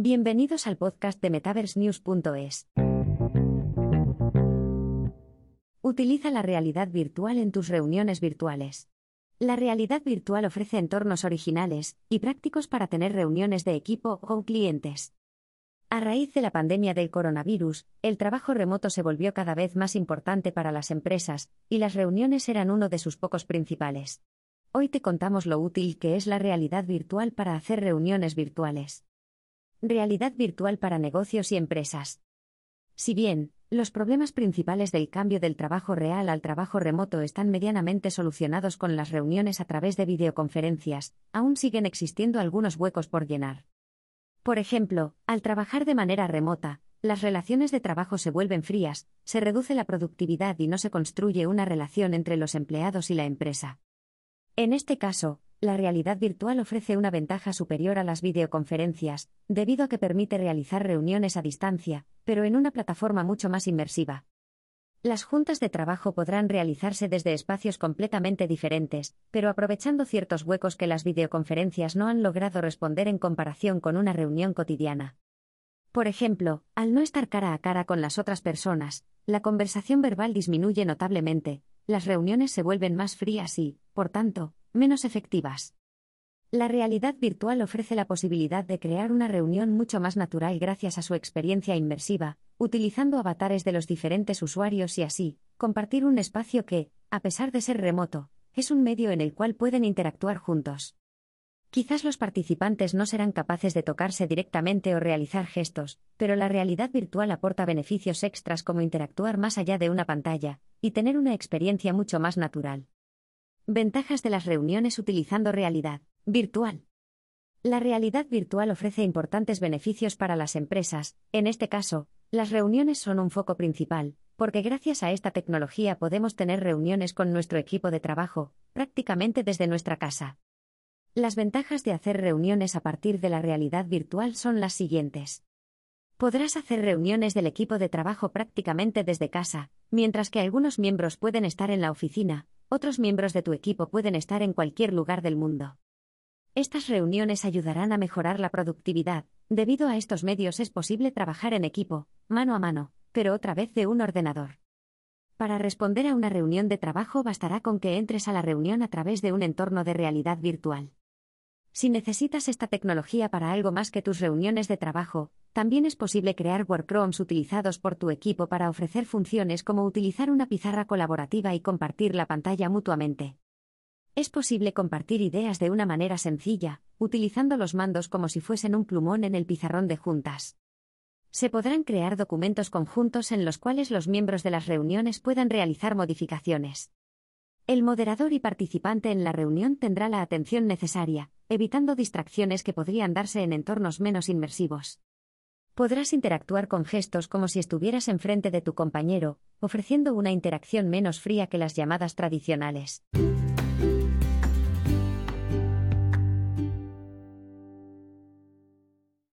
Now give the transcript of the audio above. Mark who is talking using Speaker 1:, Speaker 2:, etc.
Speaker 1: Bienvenidos al podcast de MetaverseNews.es. Utiliza la realidad virtual en tus reuniones virtuales. La realidad virtual ofrece entornos originales y prácticos para tener reuniones de equipo o clientes. A raíz de la pandemia del coronavirus, el trabajo remoto se volvió cada vez más importante para las empresas, y las reuniones eran uno de sus pocos principales. Hoy te contamos lo útil que es la realidad virtual para hacer reuniones virtuales. Realidad virtual para negocios y empresas. Si bien, los problemas principales del cambio del trabajo real al trabajo remoto están medianamente solucionados con las reuniones a través de videoconferencias, aún siguen existiendo algunos huecos por llenar. Por ejemplo, al trabajar de manera remota, las relaciones de trabajo se vuelven frías, se reduce la productividad y no se construye una relación entre los empleados y la empresa. En este caso, la realidad virtual ofrece una ventaja superior a las videoconferencias, debido a que permite realizar reuniones a distancia, pero en una plataforma mucho más inmersiva. Las juntas de trabajo podrán realizarse desde espacios completamente diferentes, pero aprovechando ciertos huecos que las videoconferencias no han logrado responder en comparación con una reunión cotidiana. Por ejemplo, al no estar cara a cara con las otras personas, la conversación verbal disminuye notablemente, las reuniones se vuelven más frías y, por tanto, menos efectivas. La realidad virtual ofrece la posibilidad de crear una reunión mucho más natural gracias a su experiencia inmersiva, utilizando avatares de los diferentes usuarios y así, compartir un espacio que, a pesar de ser remoto, es un medio en el cual pueden interactuar juntos. Quizás los participantes no serán capaces de tocarse directamente o realizar gestos, pero la realidad virtual aporta beneficios extras como interactuar más allá de una pantalla, y tener una experiencia mucho más natural. Ventajas de las reuniones utilizando realidad virtual. La realidad virtual ofrece importantes beneficios para las empresas, en este caso, las reuniones son un foco principal, porque gracias a esta tecnología podemos tener reuniones con nuestro equipo de trabajo, prácticamente desde nuestra casa. Las ventajas de hacer reuniones a partir de la realidad virtual son las siguientes. Podrás hacer reuniones del equipo de trabajo prácticamente desde casa, mientras que algunos miembros pueden estar en la oficina, otros miembros de tu equipo pueden estar en cualquier lugar del mundo. Estas reuniones ayudarán a mejorar la productividad, debido a estos medios es posible trabajar en equipo, mano a mano, pero otra vez de un ordenador. Para responder a una reunión de trabajo bastará con que entres a la reunión a través de un entorno de realidad virtual. Si necesitas esta tecnología para algo más que tus reuniones de trabajo, también es posible crear workrooms utilizados por tu equipo para ofrecer funciones como utilizar una pizarra colaborativa y compartir la pantalla mutuamente. Es posible compartir ideas de una manera sencilla, utilizando los mandos como si fuesen un plumón en el pizarrón de juntas. Se podrán crear documentos conjuntos en los cuales los miembros de las reuniones puedan realizar modificaciones. El moderador y participante en la reunión tendrá la atención necesaria, evitando distracciones que podrían darse en entornos menos inmersivos. Podrás interactuar con gestos como si estuvieras enfrente de tu compañero, ofreciendo una interacción menos fría que las llamadas tradicionales.